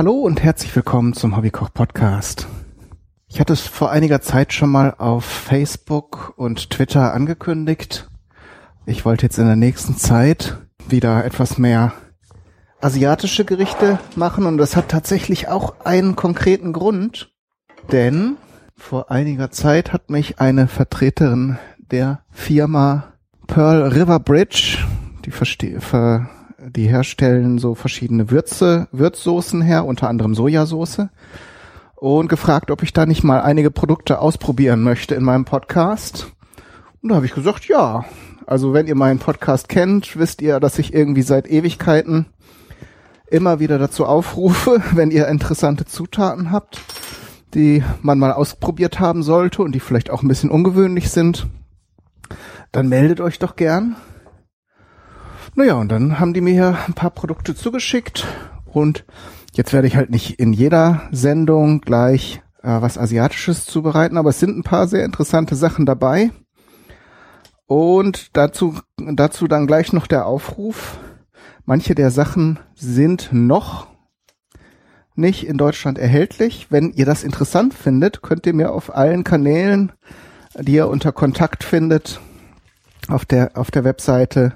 Hallo und herzlich willkommen zum Hobbykoch Podcast. Ich hatte es vor einiger Zeit schon mal auf Facebook und Twitter angekündigt. Ich wollte jetzt in der nächsten Zeit wieder etwas mehr asiatische Gerichte machen und das hat tatsächlich auch einen konkreten Grund, denn vor einiger Zeit hat mich eine Vertreterin der Firma Pearl River Bridge, die verstehe, ver, die herstellen so verschiedene Würze, Würzsoßen her, unter anderem Sojasauce. Und gefragt, ob ich da nicht mal einige Produkte ausprobieren möchte in meinem Podcast. Und da habe ich gesagt, ja. Also wenn ihr meinen Podcast kennt, wisst ihr, dass ich irgendwie seit Ewigkeiten immer wieder dazu aufrufe, wenn ihr interessante Zutaten habt, die man mal ausprobiert haben sollte und die vielleicht auch ein bisschen ungewöhnlich sind, dann meldet euch doch gern. Naja, und dann haben die mir hier ein paar Produkte zugeschickt und jetzt werde ich halt nicht in jeder Sendung gleich äh, was Asiatisches zubereiten, aber es sind ein paar sehr interessante Sachen dabei. Und dazu, dazu dann gleich noch der Aufruf. Manche der Sachen sind noch nicht in Deutschland erhältlich. Wenn ihr das interessant findet, könnt ihr mir auf allen Kanälen, die ihr unter Kontakt findet, auf der, auf der Webseite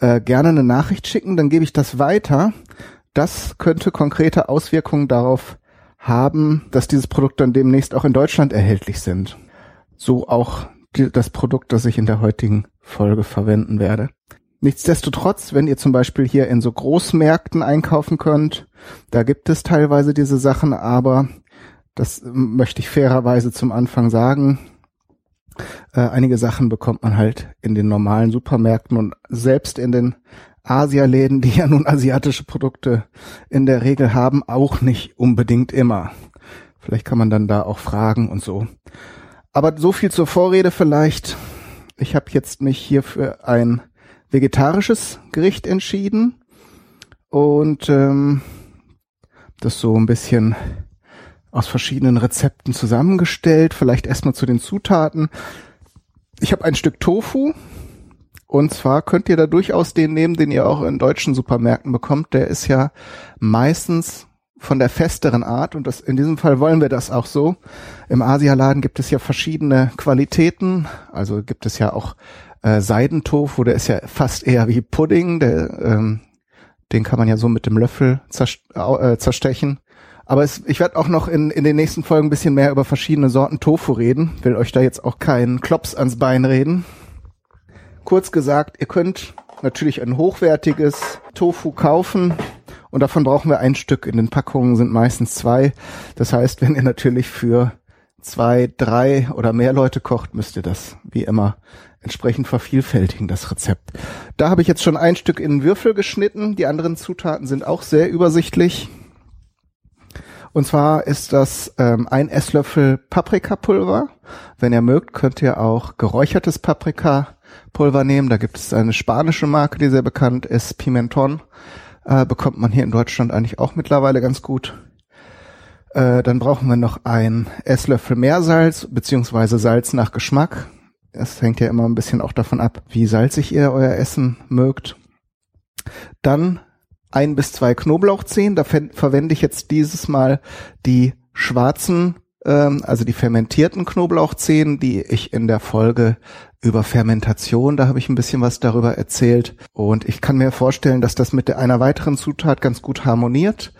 äh, gerne eine Nachricht schicken, dann gebe ich das weiter. Das könnte konkrete Auswirkungen darauf haben, dass dieses Produkt dann demnächst auch in Deutschland erhältlich sind. So auch die, das Produkt, das ich in der heutigen Folge verwenden werde. Nichtsdestotrotz, wenn ihr zum Beispiel hier in so Großmärkten einkaufen könnt, da gibt es teilweise diese Sachen, aber das möchte ich fairerweise zum Anfang sagen, äh, einige Sachen bekommt man halt in den normalen Supermärkten und selbst in den Asialäden, die ja nun asiatische Produkte in der Regel haben, auch nicht unbedingt immer. Vielleicht kann man dann da auch fragen und so. Aber so viel zur Vorrede vielleicht. Ich habe jetzt mich hier für ein vegetarisches Gericht entschieden und ähm, das so ein bisschen aus verschiedenen Rezepten zusammengestellt. Vielleicht erstmal zu den Zutaten. Ich habe ein Stück Tofu. Und zwar könnt ihr da durchaus den nehmen, den ihr auch in deutschen Supermärkten bekommt. Der ist ja meistens von der festeren Art und das, in diesem Fall wollen wir das auch so. Im Asialaden gibt es ja verschiedene Qualitäten. Also gibt es ja auch äh, Seidentofu, der ist ja fast eher wie Pudding. Der, ähm, den kann man ja so mit dem Löffel äh, zerstechen. Aber es, ich werde auch noch in, in den nächsten Folgen ein bisschen mehr über verschiedene Sorten Tofu reden. Will euch da jetzt auch keinen Klops ans Bein reden. Kurz gesagt, ihr könnt natürlich ein hochwertiges Tofu kaufen und davon brauchen wir ein Stück. In den Packungen sind meistens zwei. Das heißt, wenn ihr natürlich für zwei, drei oder mehr Leute kocht, müsst ihr das wie immer entsprechend vervielfältigen, das Rezept. Da habe ich jetzt schon ein Stück in Würfel geschnitten. Die anderen Zutaten sind auch sehr übersichtlich. Und zwar ist das ähm, ein Esslöffel Paprikapulver. Wenn ihr mögt, könnt ihr auch geräuchertes Paprikapulver nehmen. Da gibt es eine spanische Marke, die sehr bekannt ist, Pimenton. Äh, bekommt man hier in Deutschland eigentlich auch mittlerweile ganz gut. Äh, dann brauchen wir noch ein Esslöffel Meersalz beziehungsweise Salz nach Geschmack. Es hängt ja immer ein bisschen auch davon ab, wie salzig ihr euer Essen mögt. Dann ein bis zwei Knoblauchzehen. Da verwende ich jetzt dieses Mal die schwarzen, ähm, also die fermentierten Knoblauchzehen, die ich in der Folge über Fermentation, da habe ich ein bisschen was darüber erzählt. Und ich kann mir vorstellen, dass das mit einer weiteren Zutat ganz gut harmoniert.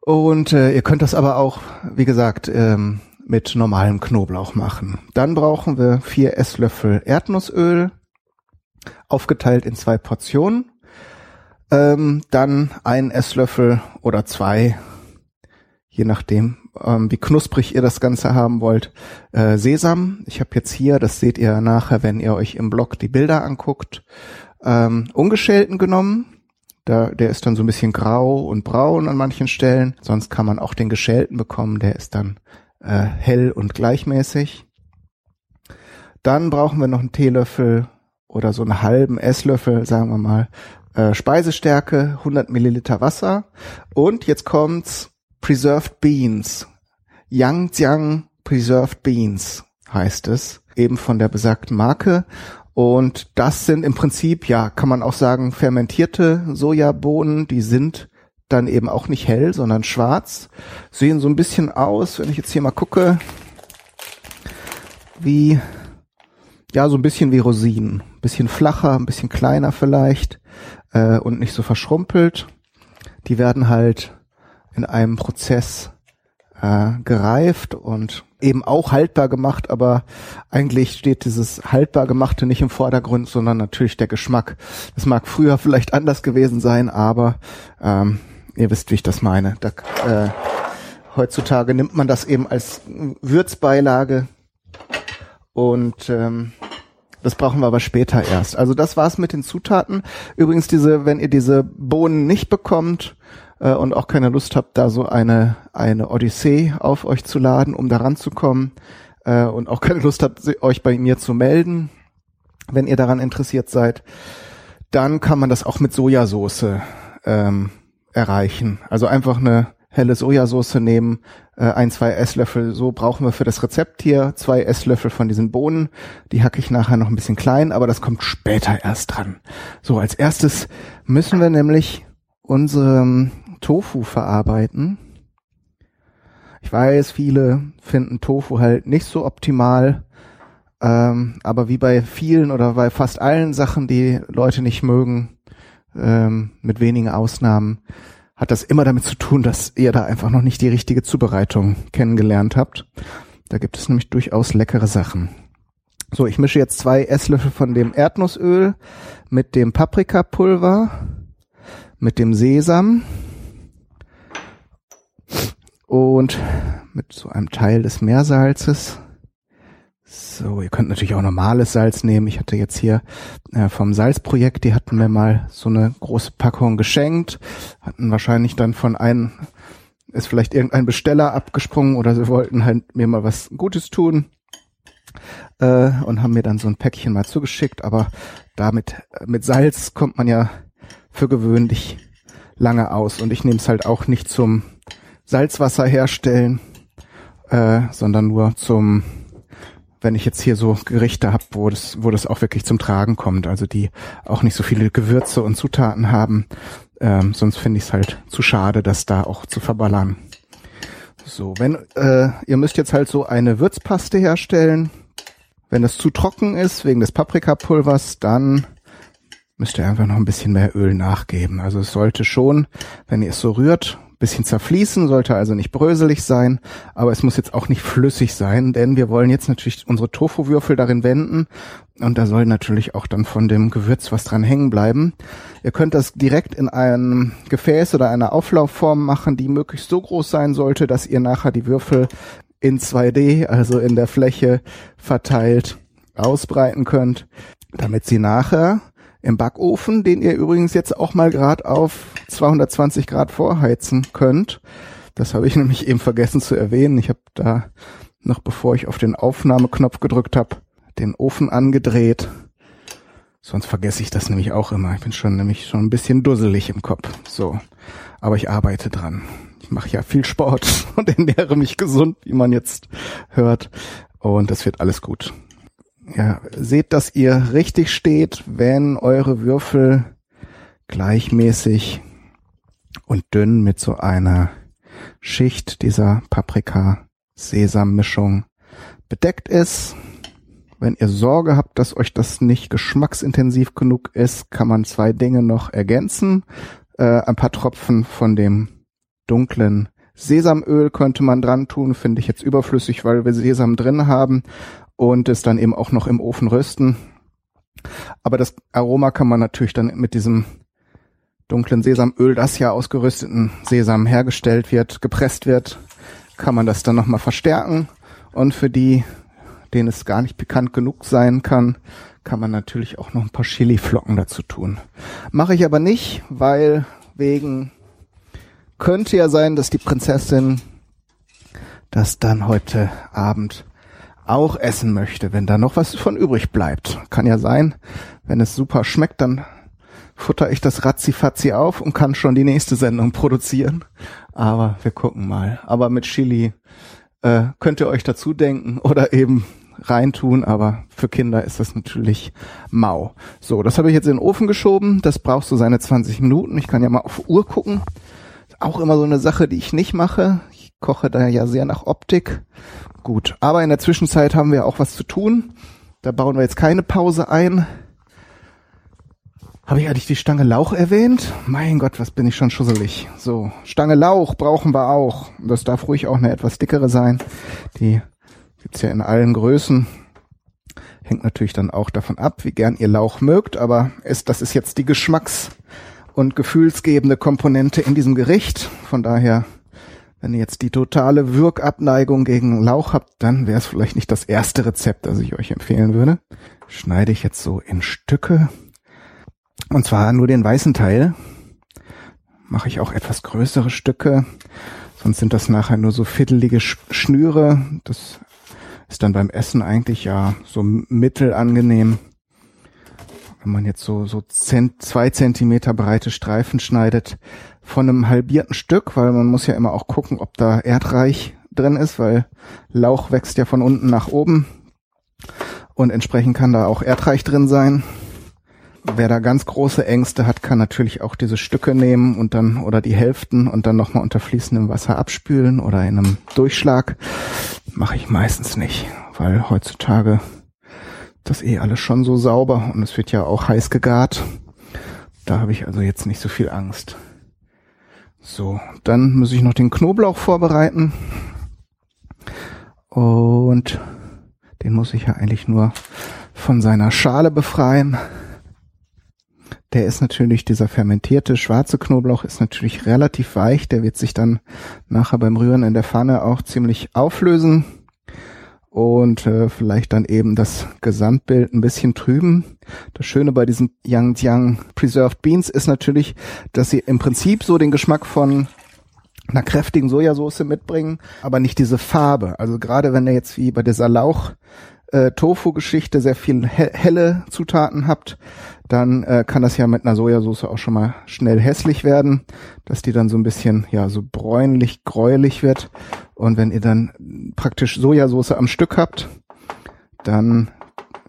Und äh, ihr könnt das aber auch, wie gesagt, ähm, mit normalem Knoblauch machen. Dann brauchen wir vier Esslöffel Erdnussöl, aufgeteilt in zwei Portionen. Ähm, dann ein Esslöffel oder zwei, je nachdem, ähm, wie knusprig ihr das Ganze haben wollt, äh, Sesam. Ich habe jetzt hier, das seht ihr nachher, wenn ihr euch im Blog die Bilder anguckt, ähm, ungeschälten genommen. Da, der ist dann so ein bisschen grau und braun an manchen Stellen. Sonst kann man auch den geschälten bekommen, der ist dann äh, hell und gleichmäßig. Dann brauchen wir noch einen Teelöffel oder so einen halben Esslöffel, sagen wir mal, äh, Speisestärke, 100 Milliliter Wasser und jetzt kommt's Preserved Beans. Yangjiang Preserved Beans heißt es, eben von der besagten Marke. Und das sind im Prinzip, ja, kann man auch sagen, fermentierte Sojabohnen, die sind dann eben auch nicht hell, sondern schwarz. Sehen so ein bisschen aus, wenn ich jetzt hier mal gucke, wie, ja, so ein bisschen wie Rosinen. Bisschen flacher, ein bisschen kleiner vielleicht äh, und nicht so verschrumpelt. Die werden halt in einem Prozess äh, gereift und eben auch haltbar gemacht, aber eigentlich steht dieses haltbar gemachte nicht im Vordergrund, sondern natürlich der Geschmack. Das mag früher vielleicht anders gewesen sein, aber ähm, ihr wisst, wie ich das meine. Da, äh, heutzutage nimmt man das eben als Würzbeilage und ähm, das brauchen wir aber später erst. Also das war's mit den Zutaten. Übrigens diese, wenn ihr diese Bohnen nicht bekommt, äh, und auch keine Lust habt, da so eine, eine Odyssee auf euch zu laden, um da ranzukommen äh, und auch keine Lust habt, euch bei mir zu melden, wenn ihr daran interessiert seid, dann kann man das auch mit Sojasauce ähm, erreichen. Also einfach eine helle Sojasauce nehmen, ein, zwei Esslöffel, so brauchen wir für das Rezept hier zwei Esslöffel von diesen Bohnen. Die hacke ich nachher noch ein bisschen klein, aber das kommt später erst dran. So, als erstes müssen wir nämlich unsere Tofu verarbeiten. Ich weiß, viele finden Tofu halt nicht so optimal, ähm, aber wie bei vielen oder bei fast allen Sachen, die Leute nicht mögen, ähm, mit wenigen Ausnahmen, hat das immer damit zu tun, dass ihr da einfach noch nicht die richtige Zubereitung kennengelernt habt. Da gibt es nämlich durchaus leckere Sachen. So, ich mische jetzt zwei Esslöffel von dem Erdnussöl mit dem Paprikapulver, mit dem Sesam und mit so einem Teil des Meersalzes. So, ihr könnt natürlich auch normales Salz nehmen. Ich hatte jetzt hier äh, vom Salzprojekt, die hatten mir mal so eine große Packung geschenkt, hatten wahrscheinlich dann von einem, ist vielleicht irgendein Besteller abgesprungen oder sie wollten halt mir mal was Gutes tun äh, und haben mir dann so ein Päckchen mal zugeschickt. Aber damit mit Salz kommt man ja für gewöhnlich lange aus und ich nehme es halt auch nicht zum Salzwasser herstellen, äh, sondern nur zum, wenn ich jetzt hier so Gerichte habe, wo das, wo das auch wirklich zum Tragen kommt, also die auch nicht so viele Gewürze und Zutaten haben. Ähm, sonst finde ich es halt zu schade, das da auch zu verballern. So, wenn äh, ihr müsst jetzt halt so eine Würzpaste herstellen. Wenn es zu trocken ist wegen des Paprikapulvers, dann müsst ihr einfach noch ein bisschen mehr Öl nachgeben. Also es sollte schon, wenn ihr es so rührt, bisschen zerfließen, sollte also nicht bröselig sein, aber es muss jetzt auch nicht flüssig sein, denn wir wollen jetzt natürlich unsere Tofu-Würfel darin wenden und da soll natürlich auch dann von dem Gewürz was dran hängen bleiben. Ihr könnt das direkt in einem Gefäß oder einer Auflaufform machen, die möglichst so groß sein sollte, dass ihr nachher die Würfel in 2D, also in der Fläche verteilt, ausbreiten könnt, damit sie nachher im Backofen, den ihr übrigens jetzt auch mal gerade auf 220 Grad vorheizen könnt. Das habe ich nämlich eben vergessen zu erwähnen. Ich habe da noch bevor ich auf den Aufnahmeknopf gedrückt habe, den Ofen angedreht. Sonst vergesse ich das nämlich auch immer. Ich bin schon nämlich schon ein bisschen dusselig im Kopf. So, aber ich arbeite dran. Ich mache ja viel Sport und ernähre mich gesund, wie man jetzt hört. Und das wird alles gut ja, seht, dass ihr richtig steht, wenn eure Würfel gleichmäßig und dünn mit so einer Schicht dieser Paprika-Sesam-Mischung bedeckt ist. Wenn ihr Sorge habt, dass euch das nicht geschmacksintensiv genug ist, kann man zwei Dinge noch ergänzen. Äh, ein paar Tropfen von dem dunklen Sesamöl könnte man dran tun, finde ich jetzt überflüssig, weil wir Sesam drin haben und es dann eben auch noch im Ofen rösten. Aber das Aroma kann man natürlich dann mit diesem dunklen Sesamöl, das ja aus gerösteten Sesam hergestellt wird, gepresst wird, kann man das dann nochmal verstärken. Und für die, denen es gar nicht bekannt genug sein kann, kann man natürlich auch noch ein paar Chiliflocken dazu tun. Mache ich aber nicht, weil wegen könnte ja sein, dass die Prinzessin das dann heute Abend auch essen möchte, wenn da noch was von übrig bleibt. Kann ja sein, wenn es super schmeckt, dann futter ich das ratzifatzi auf und kann schon die nächste Sendung produzieren. Aber wir gucken mal. Aber mit Chili äh, könnt ihr euch dazu denken oder eben reintun, aber für Kinder ist das natürlich mau. So, das habe ich jetzt in den Ofen geschoben. Das brauchst du seine 20 Minuten. Ich kann ja mal auf Uhr gucken. auch immer so eine Sache, die ich nicht mache. Ich koche da ja sehr nach Optik. Gut, aber in der Zwischenzeit haben wir auch was zu tun. Da bauen wir jetzt keine Pause ein. Habe ich eigentlich die Stange Lauch erwähnt? Mein Gott, was bin ich schon schusselig. So, Stange Lauch brauchen wir auch. Das darf ruhig auch eine etwas dickere sein. Die gibt's ja in allen Größen. Hängt natürlich dann auch davon ab, wie gern ihr Lauch mögt, aber ist, das ist jetzt die Geschmacks- und gefühlsgebende Komponente in diesem Gericht. Von daher, wenn ihr jetzt die totale Wirkabneigung gegen Lauch habt, dann wäre es vielleicht nicht das erste Rezept, das ich euch empfehlen würde. Schneide ich jetzt so in Stücke. Und zwar nur den weißen Teil. Mache ich auch etwas größere Stücke. Sonst sind das nachher nur so viertelige Schnüre. Das ist dann beim Essen eigentlich ja so mittelangenehm. Wenn man jetzt so, so zwei Zentimeter breite Streifen schneidet von einem halbierten Stück, weil man muss ja immer auch gucken, ob da Erdreich drin ist, weil Lauch wächst ja von unten nach oben. Und entsprechend kann da auch Erdreich drin sein wer da ganz große Ängste hat, kann natürlich auch diese Stücke nehmen und dann oder die Hälften und dann nochmal unter fließendem Wasser abspülen oder in einem Durchschlag. Mache ich meistens nicht, weil heutzutage das eh alles schon so sauber und es wird ja auch heiß gegart. Da habe ich also jetzt nicht so viel Angst. So, dann muss ich noch den Knoblauch vorbereiten. Und den muss ich ja eigentlich nur von seiner Schale befreien. Der ist natürlich, dieser fermentierte schwarze Knoblauch ist natürlich relativ weich. Der wird sich dann nachher beim Rühren in der Pfanne auch ziemlich auflösen und äh, vielleicht dann eben das Gesamtbild ein bisschen trüben. Das Schöne bei diesen Yangjiang Preserved Beans ist natürlich, dass sie im Prinzip so den Geschmack von einer kräftigen Sojasauce mitbringen, aber nicht diese Farbe. Also gerade wenn ihr jetzt wie bei dieser Lauch äh, Tofu-Geschichte sehr viel he helle Zutaten habt, dann äh, kann das ja mit einer Sojasauce auch schon mal schnell hässlich werden, dass die dann so ein bisschen ja so bräunlich, gräulich wird. Und wenn ihr dann praktisch Sojasauce am Stück habt, dann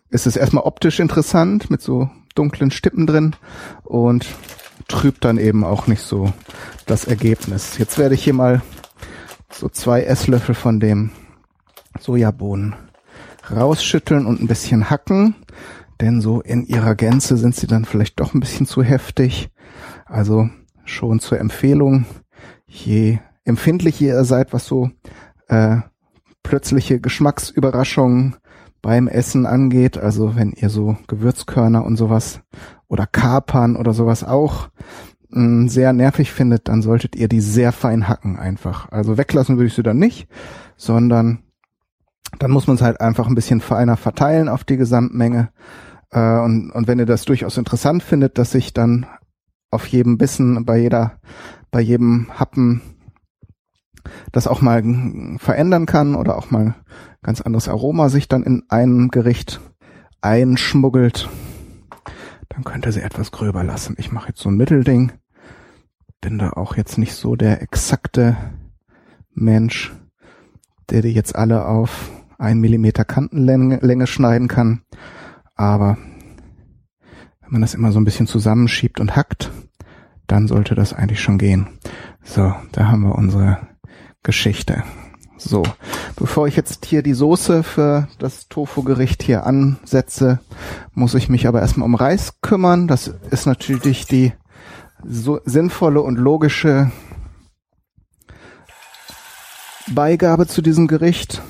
ist es erstmal optisch interessant mit so dunklen Stippen drin und trübt dann eben auch nicht so das Ergebnis. Jetzt werde ich hier mal so zwei Esslöffel von dem Sojabohnen rausschütteln und ein bisschen hacken denn so in ihrer Gänze sind sie dann vielleicht doch ein bisschen zu heftig. Also schon zur Empfehlung, je empfindlicher ihr seid, was so äh, plötzliche Geschmacksüberraschungen beim Essen angeht, also wenn ihr so Gewürzkörner und sowas oder Kapern oder sowas auch mh, mm, sehr nervig findet, dann solltet ihr die sehr fein hacken einfach. Also weglassen würde ich sie dann nicht, sondern dann muss man es halt einfach ein bisschen feiner verteilen auf die Gesamtmenge äh, und, und wenn ihr das durchaus interessant findet, dass sich dann auf jedem Bissen, bei jeder, bei jedem Happen das auch mal verändern kann oder auch mal ganz anderes Aroma sich dann in einem Gericht einschmuggelt, dann könnt ihr sie etwas gröber lassen. Ich mache jetzt so ein Mittelding. Bin da auch jetzt nicht so der exakte Mensch, der die jetzt alle auf ein Millimeter Kantenlänge Länge schneiden kann. Aber wenn man das immer so ein bisschen zusammenschiebt und hackt, dann sollte das eigentlich schon gehen. So, da haben wir unsere Geschichte. So, bevor ich jetzt hier die Soße für das Tofu-Gericht hier ansetze, muss ich mich aber erstmal um Reis kümmern. Das ist natürlich die so sinnvolle und logische Beigabe zu diesem Gericht.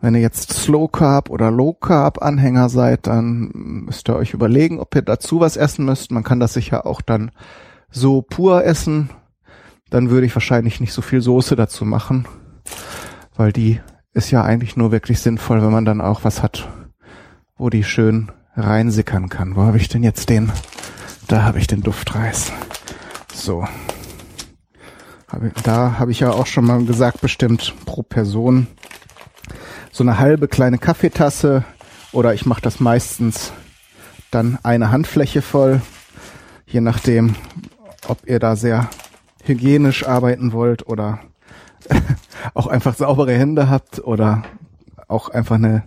Wenn ihr jetzt Slow Carb oder Low Carb Anhänger seid, dann müsst ihr euch überlegen, ob ihr dazu was essen müsst. Man kann das sicher auch dann so pur essen. Dann würde ich wahrscheinlich nicht so viel Soße dazu machen, weil die ist ja eigentlich nur wirklich sinnvoll, wenn man dann auch was hat, wo die schön reinsickern kann. Wo habe ich denn jetzt den? Da habe ich den Duftreis. So. Da habe ich ja auch schon mal gesagt, bestimmt pro Person so eine halbe kleine Kaffeetasse oder ich mache das meistens dann eine Handfläche voll, je nachdem, ob ihr da sehr hygienisch arbeiten wollt oder auch einfach saubere Hände habt oder auch einfach eine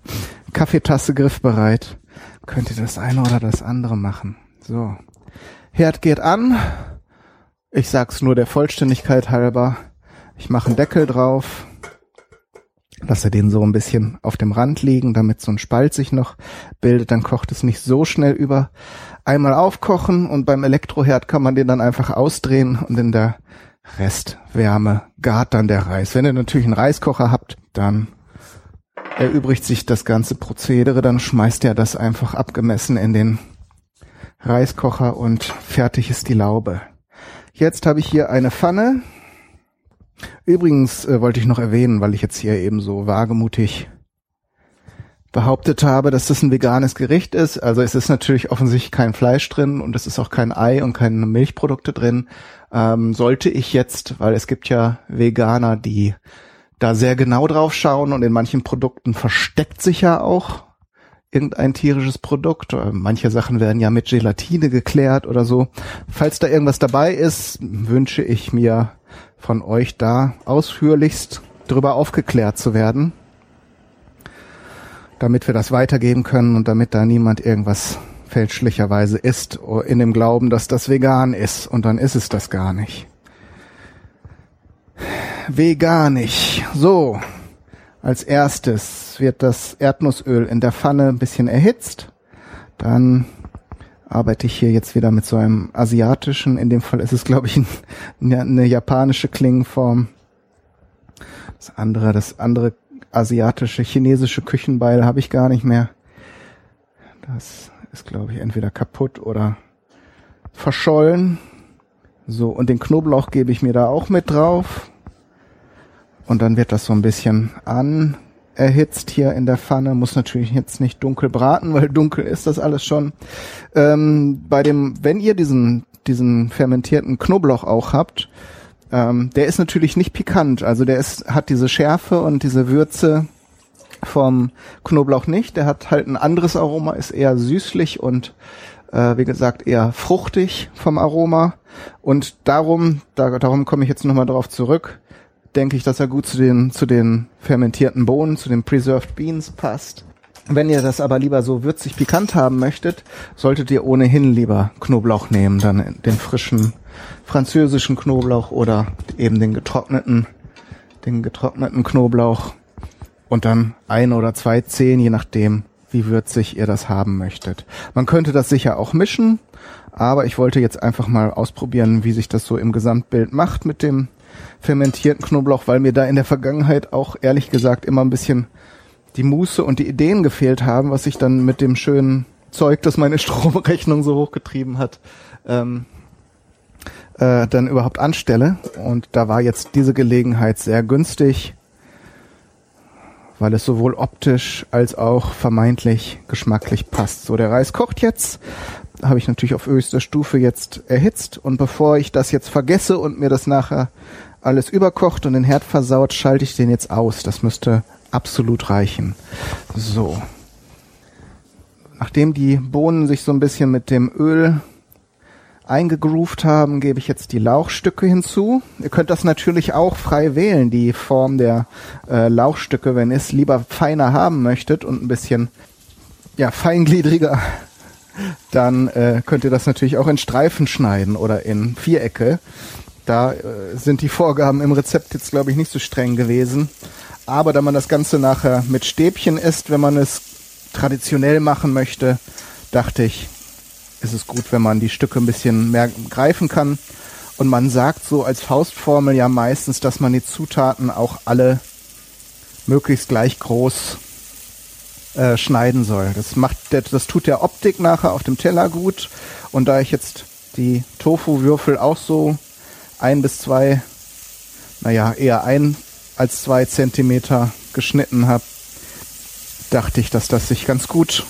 Kaffeetasse griffbereit, könnt ihr das eine oder das andere machen. So. Herd geht an. Ich sag's nur der Vollständigkeit halber. Ich mache einen Deckel drauf, lasse den so ein bisschen auf dem Rand liegen, damit so ein Spalt sich noch bildet, dann kocht es nicht so schnell über. Einmal aufkochen und beim Elektroherd kann man den dann einfach ausdrehen und in der Restwärme gart dann der Reis. Wenn ihr natürlich einen Reiskocher habt, dann erübrigt sich das ganze Prozedere, dann schmeißt ihr das einfach abgemessen in den Reiskocher und fertig ist die Laube. Jetzt habe ich hier eine Pfanne. Übrigens äh, wollte ich noch erwähnen, weil ich jetzt hier eben so wagemutig behauptet habe, dass das ein veganes Gericht ist. Also es ist natürlich offensichtlich kein Fleisch drin und es ist auch kein Ei und keine Milchprodukte drin. Ähm, sollte ich jetzt, weil es gibt ja Veganer, die da sehr genau drauf schauen und in manchen Produkten versteckt sich ja auch irgendein tierisches Produkt. Manche Sachen werden ja mit Gelatine geklärt oder so. Falls da irgendwas dabei ist, wünsche ich mir von euch da ausführlichst drüber aufgeklärt zu werden, damit wir das weitergeben können und damit da niemand irgendwas fälschlicherweise isst, in dem Glauben, dass das vegan ist und dann ist es das gar nicht. Veganisch. So, als erstes wird das Erdnussöl in der Pfanne ein bisschen erhitzt. Dann arbeite ich hier jetzt wieder mit so einem asiatischen, in dem Fall ist es glaube ich eine, eine japanische Klingenform. Das andere, das andere asiatische, chinesische Küchenbeil habe ich gar nicht mehr. Das ist glaube ich entweder kaputt oder verschollen. So, und den Knoblauch gebe ich mir da auch mit drauf. Und dann wird das so ein bisschen an erhitzt hier in der Pfanne. Muss natürlich jetzt nicht dunkel braten, weil dunkel ist das alles schon. Ähm, bei dem, wenn ihr diesen, diesen fermentierten Knoblauch auch habt, ähm, der ist natürlich nicht pikant. Also der ist, hat diese Schärfe und diese Würze vom Knoblauch nicht. Der hat halt ein anderes Aroma, ist eher süßlich und äh, wie gesagt eher fruchtig vom Aroma. Und darum, da, darum komme ich jetzt nochmal drauf zurück denke ich, dass er gut zu den, zu den fermentierten Bohnen, zu den Preserved Beans passt. Wenn ihr das aber lieber so würzig pikant haben möchtet, solltet ihr ohnehin lieber Knoblauch nehmen, dann den frischen französischen Knoblauch oder eben den getrockneten, den getrockneten Knoblauch und dann ein oder zwei Zehen, je nachdem, wie würzig ihr das haben möchtet. Man könnte das sicher auch mischen, aber ich wollte jetzt einfach mal ausprobieren, wie sich das so im Gesamtbild macht mit dem fermentierten Knoblauch, weil mir da in der Vergangenheit auch ehrlich gesagt immer ein bisschen die Muße und die Ideen gefehlt haben, was ich dann mit dem schönen Zeug, das meine Stromrechnung so hochgetrieben hat, ähm, äh, dann überhaupt anstelle. Und da war jetzt diese Gelegenheit sehr günstig, weil es sowohl optisch als auch vermeintlich geschmacklich passt. So, der Reis kocht jetzt. Habe ich natürlich auf höchster Stufe jetzt erhitzt. Und bevor ich das jetzt vergesse und mir das nachher alles überkocht und den Herd versaut, schalte ich den jetzt aus. Das müsste absolut reichen. So. Nachdem die Bohnen sich so ein bisschen mit dem Öl eingegroovt haben, gebe ich jetzt die Lauchstücke hinzu. Ihr könnt das natürlich auch frei wählen, die Form der äh, Lauchstücke, wenn ihr es lieber feiner haben möchtet und ein bisschen ja, feingliedriger, dann äh, könnt ihr das natürlich auch in Streifen schneiden oder in Vierecke. Da äh, sind die Vorgaben im Rezept jetzt, glaube ich, nicht so streng gewesen. Aber da man das Ganze nachher mit Stäbchen isst, wenn man es traditionell machen möchte, dachte ich, ist es gut, wenn man die Stücke ein bisschen mehr greifen kann. Und man sagt so als Faustformel ja meistens, dass man die Zutaten auch alle möglichst gleich groß äh, schneiden soll. Das macht, das tut der Optik nachher auf dem Teller gut. Und da ich jetzt die Tofu-Würfel auch so ein bis zwei, naja, eher ein als zwei Zentimeter geschnitten habe, dachte ich, dass das sich ganz gut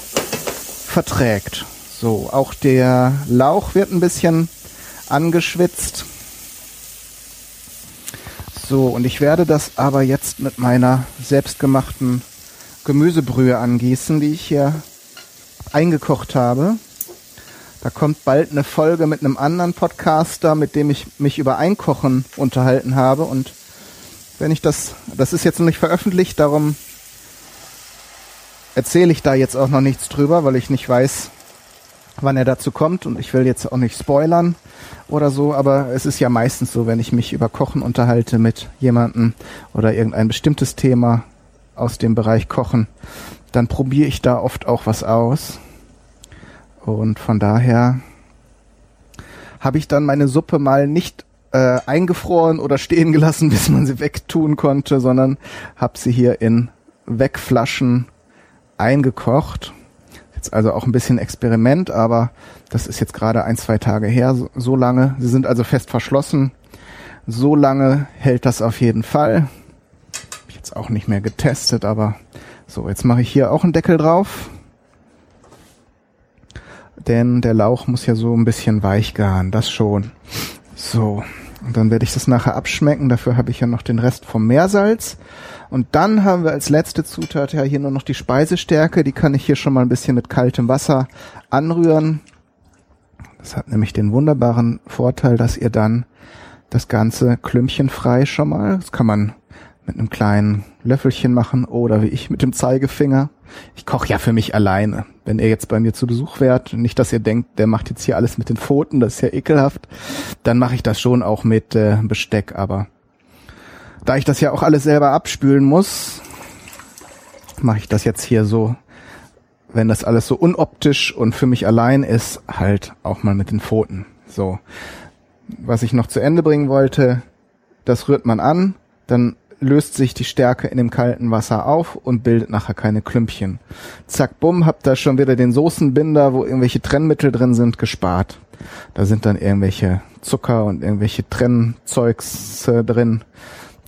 verträgt. So, auch der Lauch wird ein bisschen angeschwitzt. So, und ich werde das aber jetzt mit meiner selbstgemachten Gemüsebrühe angießen, die ich hier eingekocht habe. Da kommt bald eine Folge mit einem anderen Podcaster, mit dem ich mich über Einkochen unterhalten habe. Und wenn ich das, das ist jetzt noch nicht veröffentlicht, darum erzähle ich da jetzt auch noch nichts drüber, weil ich nicht weiß, wann er dazu kommt und ich will jetzt auch nicht spoilern oder so, aber es ist ja meistens so, wenn ich mich über Kochen unterhalte mit jemandem oder irgendein bestimmtes Thema aus dem Bereich Kochen, dann probiere ich da oft auch was aus. Und von daher habe ich dann meine Suppe mal nicht äh, eingefroren oder stehen gelassen, bis man sie wegtun konnte, sondern habe sie hier in Wegflaschen eingekocht. Jetzt also auch ein bisschen Experiment, aber das ist jetzt gerade ein, zwei Tage her, so, so lange. Sie sind also fest verschlossen. So lange hält das auf jeden Fall. Jetzt auch nicht mehr getestet, aber so, jetzt mache ich hier auch einen Deckel drauf. Denn der Lauch muss ja so ein bisschen weich garen, das schon. So, und dann werde ich das nachher abschmecken. Dafür habe ich ja noch den Rest vom Meersalz. Und dann haben wir als letzte Zutat ja hier nur noch die Speisestärke. Die kann ich hier schon mal ein bisschen mit kaltem Wasser anrühren. Das hat nämlich den wunderbaren Vorteil, dass ihr dann das Ganze klümpchenfrei schon mal, das kann man mit einem kleinen Löffelchen machen oder wie ich mit dem Zeigefinger. Ich koche ja für mich alleine. Wenn ihr jetzt bei mir zu Besuch wärt, nicht, dass ihr denkt, der macht jetzt hier alles mit den Pfoten, das ist ja ekelhaft, dann mache ich das schon auch mit äh, Besteck. Aber da ich das ja auch alles selber abspülen muss, mache ich das jetzt hier so, wenn das alles so unoptisch und für mich allein ist, halt auch mal mit den Pfoten. So. Was ich noch zu Ende bringen wollte, das rührt man an, dann löst sich die Stärke in dem kalten Wasser auf und bildet nachher keine Klümpchen. Zack, bumm, habt da schon wieder den Soßenbinder, wo irgendwelche Trennmittel drin sind, gespart. Da sind dann irgendwelche Zucker und irgendwelche Trennzeugs äh, drin,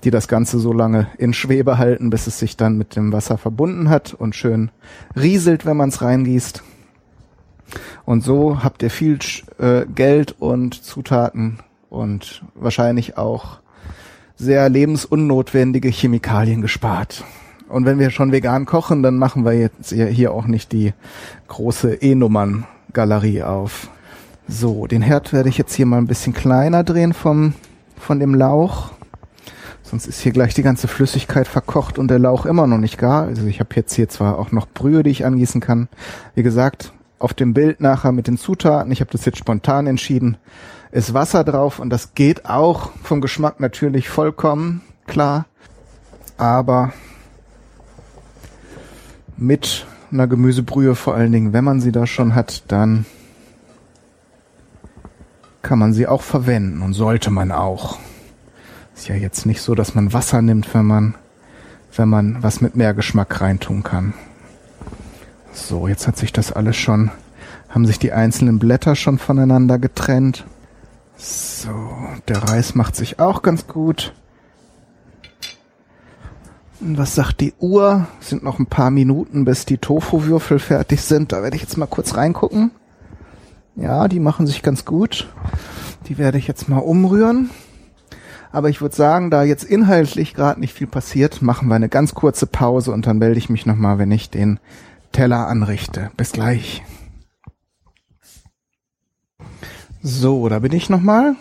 die das Ganze so lange in Schwebe halten, bis es sich dann mit dem Wasser verbunden hat und schön rieselt, wenn man es reingießt. Und so habt ihr viel äh, Geld und Zutaten und wahrscheinlich auch sehr lebensunnotwendige Chemikalien gespart. Und wenn wir schon vegan kochen, dann machen wir jetzt hier auch nicht die große E-Nummern-Galerie auf. So, den Herd werde ich jetzt hier mal ein bisschen kleiner drehen vom, von dem Lauch. Sonst ist hier gleich die ganze Flüssigkeit verkocht und der Lauch immer noch nicht gar. Also ich habe jetzt hier zwar auch noch Brühe, die ich angießen kann. Wie gesagt, auf dem Bild nachher mit den Zutaten. Ich habe das jetzt spontan entschieden ist Wasser drauf und das geht auch vom Geschmack natürlich vollkommen klar. Aber mit einer Gemüsebrühe vor allen Dingen, wenn man sie da schon hat, dann kann man sie auch verwenden und sollte man auch. Ist ja jetzt nicht so, dass man Wasser nimmt, wenn man, wenn man was mit mehr Geschmack reintun kann. So, jetzt hat sich das alles schon, haben sich die einzelnen Blätter schon voneinander getrennt. So, der Reis macht sich auch ganz gut. Und was sagt die Uhr? Sind noch ein paar Minuten, bis die Tofu-Würfel fertig sind. Da werde ich jetzt mal kurz reingucken. Ja, die machen sich ganz gut. Die werde ich jetzt mal umrühren. Aber ich würde sagen, da jetzt inhaltlich gerade nicht viel passiert, machen wir eine ganz kurze Pause und dann melde ich mich nochmal, wenn ich den Teller anrichte. Bis gleich. So, da bin ich nochmal.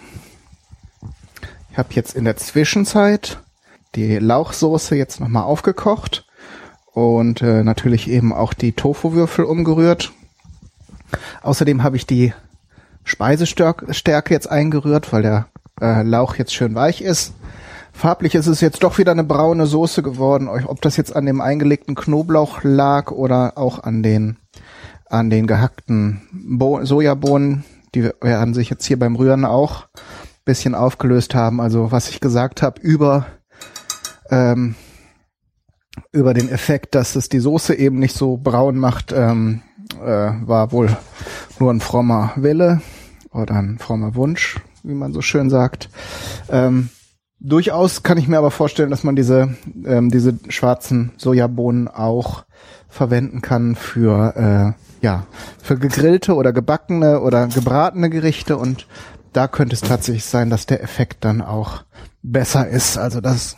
Ich habe jetzt in der Zwischenzeit die Lauchsoße jetzt nochmal aufgekocht und äh, natürlich eben auch die Tofu-Würfel umgerührt. Außerdem habe ich die Speisestärke jetzt eingerührt, weil der äh, Lauch jetzt schön weich ist. Farblich ist es jetzt doch wieder eine braune Soße geworden. Ob das jetzt an dem eingelegten Knoblauch lag oder auch an den an den gehackten Bo Sojabohnen, die werden sich jetzt hier beim Rühren auch bisschen aufgelöst haben. Also was ich gesagt habe über ähm, über den Effekt, dass es die Soße eben nicht so braun macht, ähm, äh, war wohl nur ein frommer Wille oder ein frommer Wunsch, wie man so schön sagt. Ähm, durchaus kann ich mir aber vorstellen, dass man diese ähm, diese schwarzen Sojabohnen auch verwenden kann für äh, ja, für gegrillte oder gebackene oder gebratene Gerichte und da könnte es tatsächlich sein, dass der Effekt dann auch besser ist. Also dass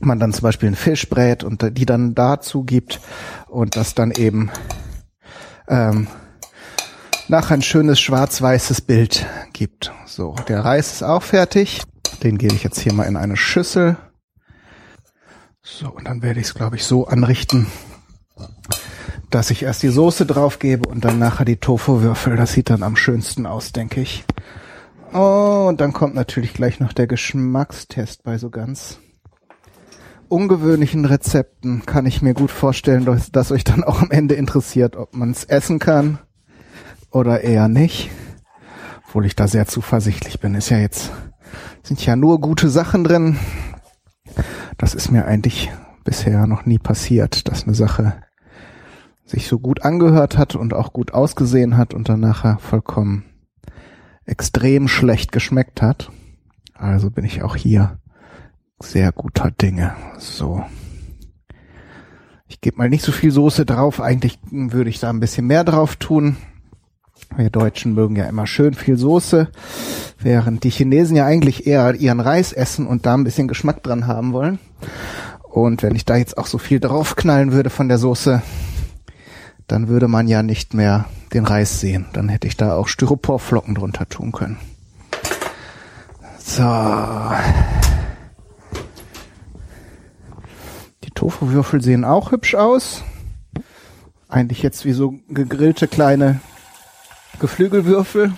man dann zum Beispiel einen Fisch brät und die dann dazu gibt und das dann eben ähm, nach ein schönes schwarz-weißes Bild gibt. So, der Reis ist auch fertig. Den gebe ich jetzt hier mal in eine Schüssel. So, und dann werde ich es, glaube ich, so anrichten, dass ich erst die Soße drauf gebe und dann nachher die Tofu-Würfel. Das sieht dann am schönsten aus, denke ich. Oh, und dann kommt natürlich gleich noch der Geschmackstest bei so ganz ungewöhnlichen Rezepten. Kann ich mir gut vorstellen, dass, dass euch dann auch am Ende interessiert, ob man es essen kann oder eher nicht. Obwohl ich da sehr zuversichtlich bin. Ist ja jetzt, sind ja nur gute Sachen drin. Das ist mir eigentlich bisher noch nie passiert, dass eine Sache sich so gut angehört hat und auch gut ausgesehen hat und dann nachher vollkommen extrem schlecht geschmeckt hat. Also bin ich auch hier sehr guter Dinge. So. Ich gebe mal nicht so viel Soße drauf. Eigentlich würde ich da ein bisschen mehr drauf tun. Wir Deutschen mögen ja immer schön viel Soße, während die Chinesen ja eigentlich eher ihren Reis essen und da ein bisschen Geschmack dran haben wollen. Und wenn ich da jetzt auch so viel draufknallen würde von der Soße, dann würde man ja nicht mehr den Reis sehen. Dann hätte ich da auch Styroporflocken drunter tun können. So. Die Tofu-Würfel sehen auch hübsch aus. Eigentlich jetzt wie so gegrillte kleine Geflügelwürfel.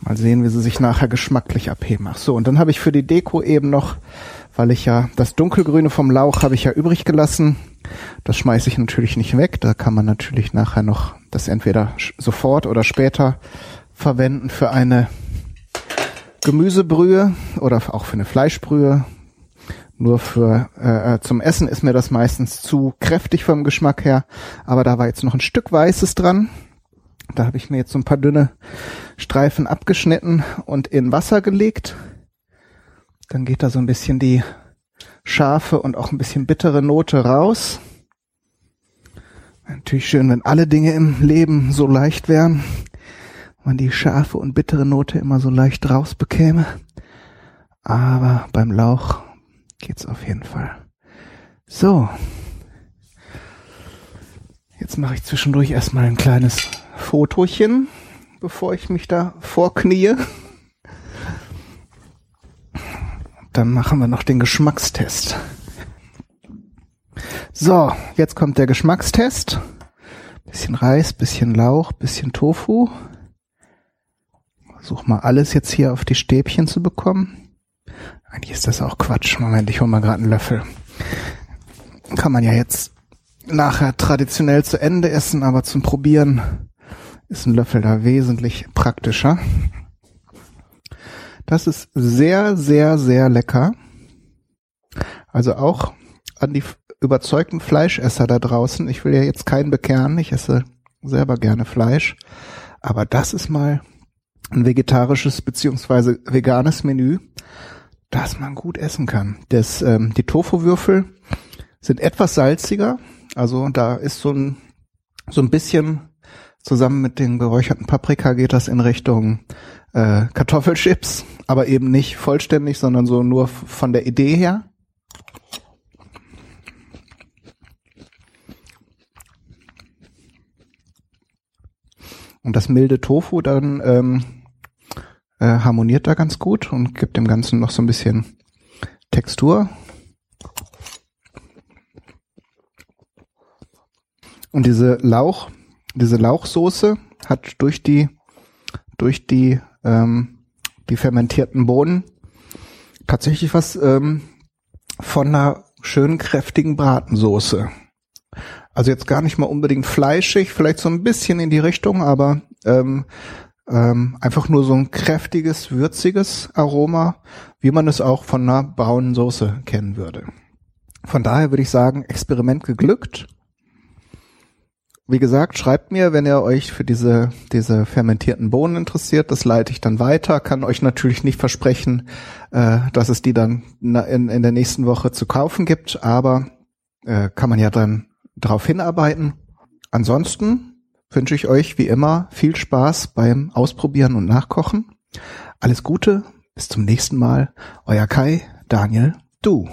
Mal sehen, wie sie sich nachher geschmacklich abheben. Ach so, und dann habe ich für die Deko eben noch weil ich ja das dunkelgrüne vom Lauch habe ich ja übrig gelassen. Das schmeiße ich natürlich nicht weg. Da kann man natürlich nachher noch das entweder sofort oder später verwenden für eine Gemüsebrühe oder auch für eine Fleischbrühe. Nur für äh, äh, zum Essen ist mir das meistens zu kräftig vom Geschmack her. Aber da war jetzt noch ein Stück Weißes dran. Da habe ich mir jetzt so ein paar dünne Streifen abgeschnitten und in Wasser gelegt. Dann geht da so ein bisschen die scharfe und auch ein bisschen bittere Note raus. Natürlich schön, wenn alle Dinge im Leben so leicht wären, man die scharfe und bittere Note immer so leicht rausbekäme. Aber beim Lauch geht's auf jeden Fall. So. Jetzt mache ich zwischendurch erstmal ein kleines Fotochen, bevor ich mich da vorknie. Dann machen wir noch den Geschmackstest. So, jetzt kommt der Geschmackstest. Bisschen Reis, bisschen Lauch, bisschen Tofu. Versuch mal alles jetzt hier auf die Stäbchen zu bekommen. Eigentlich ist das auch Quatsch. Moment, ich hole mal gerade einen Löffel. Kann man ja jetzt nachher traditionell zu Ende essen, aber zum Probieren ist ein Löffel da wesentlich praktischer. Das ist sehr, sehr, sehr lecker. Also auch an die überzeugten Fleischesser da draußen. Ich will ja jetzt keinen bekehren. Ich esse selber gerne Fleisch. Aber das ist mal ein vegetarisches beziehungsweise veganes Menü, das man gut essen kann. Das, ähm, die Tofu-Würfel sind etwas salziger. Also da ist so ein, so ein bisschen zusammen mit den geräucherten Paprika geht das in Richtung äh, Kartoffelchips aber eben nicht vollständig, sondern so nur von der Idee her. Und das milde Tofu dann ähm, äh, harmoniert da ganz gut und gibt dem Ganzen noch so ein bisschen Textur. Und diese Lauch, diese Lauchsoße hat durch die durch die ähm, die fermentierten Bohnen. Tatsächlich was ähm, von einer schönen kräftigen Bratensoße. Also jetzt gar nicht mal unbedingt fleischig, vielleicht so ein bisschen in die Richtung, aber ähm, ähm, einfach nur so ein kräftiges, würziges Aroma, wie man es auch von einer braunen Soße kennen würde. Von daher würde ich sagen, Experiment geglückt. Wie gesagt, schreibt mir, wenn ihr euch für diese, diese fermentierten Bohnen interessiert. Das leite ich dann weiter. Kann euch natürlich nicht versprechen, äh, dass es die dann in, in der nächsten Woche zu kaufen gibt, aber äh, kann man ja dann darauf hinarbeiten. Ansonsten wünsche ich euch wie immer viel Spaß beim Ausprobieren und Nachkochen. Alles Gute, bis zum nächsten Mal. Euer Kai, Daniel, du.